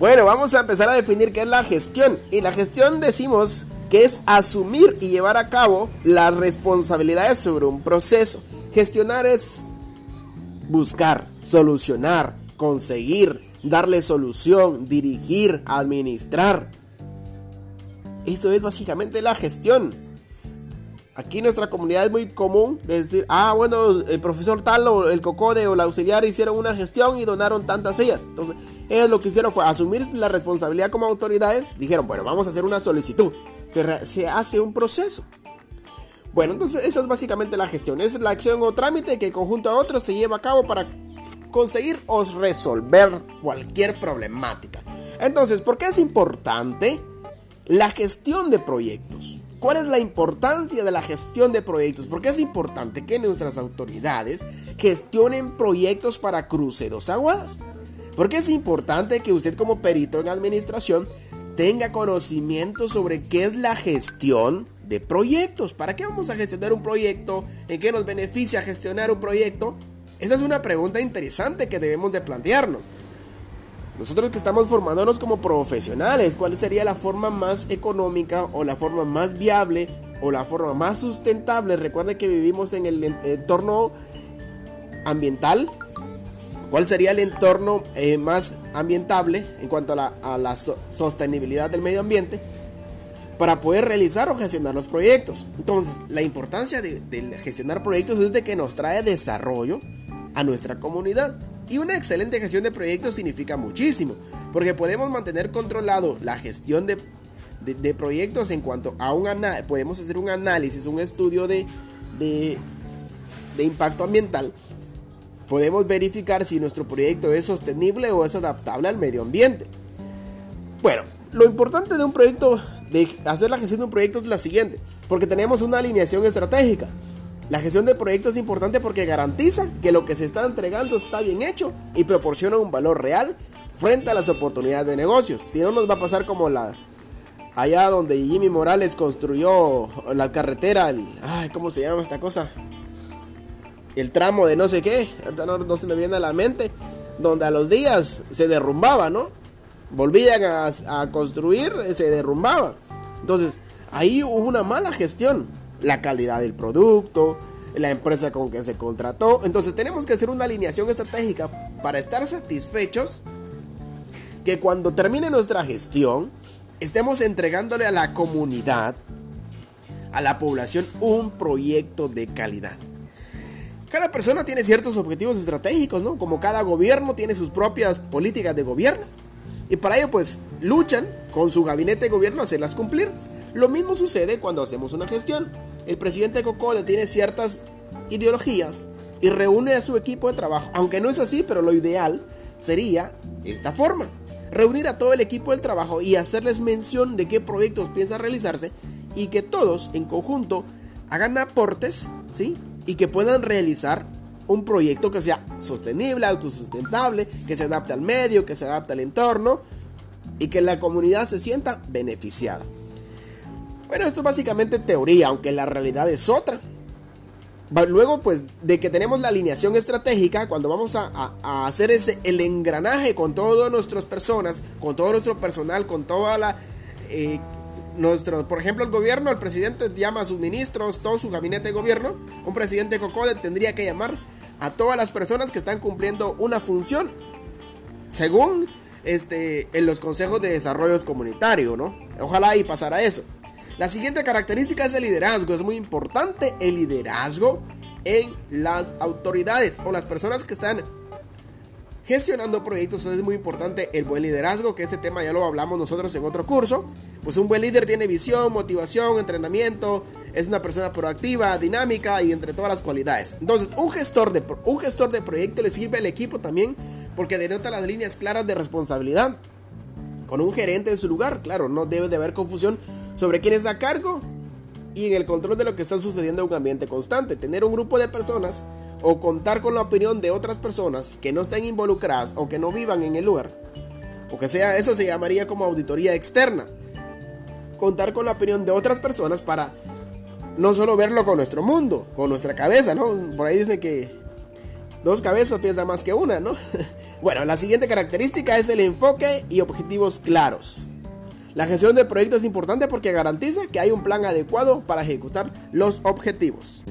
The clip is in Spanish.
Bueno, vamos a empezar a definir qué es la gestión. Y la gestión decimos que es asumir y llevar a cabo las responsabilidades sobre un proceso. Gestionar es buscar, solucionar, conseguir, darle solución, dirigir, administrar. Eso es básicamente la gestión. Aquí en nuestra comunidad es muy común decir, ah, bueno, el profesor tal o el cocode o la auxiliar hicieron una gestión y donaron tantas sillas. Entonces, ellos lo que hicieron fue asumir la responsabilidad como autoridades. Dijeron, bueno, vamos a hacer una solicitud. Se, se hace un proceso. Bueno, entonces esa es básicamente la gestión. Es la acción o trámite que conjunto a otros se lleva a cabo para conseguir o resolver cualquier problemática. Entonces, ¿por qué es importante la gestión de proyectos? ¿Cuál es la importancia de la gestión de proyectos? ¿Por qué es importante que nuestras autoridades gestionen proyectos para cruce dos aguas? Porque es importante que usted como perito en administración tenga conocimiento sobre qué es la gestión de proyectos. ¿Para qué vamos a gestionar un proyecto? ¿En qué nos beneficia gestionar un proyecto? Esa es una pregunta interesante que debemos de plantearnos. Nosotros que estamos formándonos como profesionales, ¿cuál sería la forma más económica o la forma más viable o la forma más sustentable? Recuerde que vivimos en el entorno ambiental. ¿Cuál sería el entorno eh, más ambientable en cuanto a la, sostenibilidad del medio ambiente? para poder realizar o gestionar los proyectos. Entonces, la importancia de, gestionar proyectos es de que nos trae desarrollo, a nuestra comunidad. Y una excelente gestión de proyectos significa muchísimo, porque podemos mantener controlado la gestión de, de, proyectos en cuanto a un análisis, podemos hacer un análisis, un estudio de, de, de impacto ambiental. Podemos verificar si nuestro proyecto es sostenible o es adaptable al medio ambiente. Bueno, lo importante de un proyecto, de hacer la gestión de un proyecto es la siguiente, porque tenemos una alineación estratégica. La gestión de proyectos es importante porque garantiza que lo que se está entregando está bien hecho y proporciona un valor real frente a las oportunidades de negocios. Si no nos va a pasar como la allá donde Jimmy Morales construyó la carretera, el, ¿cómo se llama esta cosa? El tramo de no sé qué, no, no se me viene a la mente, donde a los días se derrumbaba, ¿no? Volvían a, a construir, se derrumbaba. Entonces, ahí hubo una mala gestión la calidad del producto, la empresa con que se contrató. Entonces tenemos que hacer una alineación estratégica para estar satisfechos que cuando termine nuestra gestión estemos entregándole a la comunidad, a la población, un proyecto de calidad. Cada persona tiene ciertos objetivos estratégicos, ¿no? Como cada gobierno tiene sus propias políticas de gobierno. Y para ello pues luchan con su gabinete de gobierno a hacerlas cumplir. Lo mismo sucede cuando hacemos una gestión. El presidente Cocode tiene ciertas ideologías y reúne a su equipo de trabajo. Aunque no es así, pero lo ideal sería de esta forma. Reunir a todo el equipo del trabajo y hacerles mención de qué proyectos piensa realizarse y que todos en conjunto hagan aportes, ¿sí? Y que puedan realizar un proyecto que sea sostenible, autosustentable, que se adapte al medio, que se adapte al entorno y que la comunidad se sienta beneficiada. Bueno, esto es básicamente teoría, aunque la realidad es otra. Luego, pues, de que tenemos la alineación estratégica, cuando vamos a, hacer ese, el engranaje con todas nuestras personas, con todo nuestro personal, con toda la... Eh, nuestro, por ejemplo, el gobierno, el presidente llama a sus ministros, todo su gabinete de gobierno. Un presidente COCODE tendría que llamar a todas las personas que están cumpliendo una función según este, en los consejos de desarrollo comunitario, ¿no? Ojalá y pasara eso. La siguiente característica es el liderazgo. Es muy importante el liderazgo en las autoridades o las personas que están gestionando proyectos. Es muy importante el buen liderazgo, que ese tema ya lo hablamos nosotros en otro curso. Pues un buen líder tiene visión, motivación, entrenamiento, es una persona proactiva, dinámica y entre todas las cualidades. Entonces, un gestor de, un gestor de proyecto le sirve al equipo también porque denota las líneas claras de responsabilidad con un gerente en su lugar. Claro, no debe de haber confusión sobre quién está a cargo y en el control de lo que está sucediendo en un ambiente constante. Tener un grupo de personas o contar con la opinión de otras personas que no estén involucradas o que no vivan en el lugar. O que sea, eso se llamaría como auditoría externa. Contar con la opinión de otras personas para no solo verlo con nuestro mundo, con nuestra cabeza, ¿no? Por ahí dicen que Dos cabezas piensa más que una, ¿no? bueno, la siguiente característica es el enfoque y objetivos claros. La gestión de proyectos es importante porque garantiza que hay un plan adecuado para ejecutar los objetivos.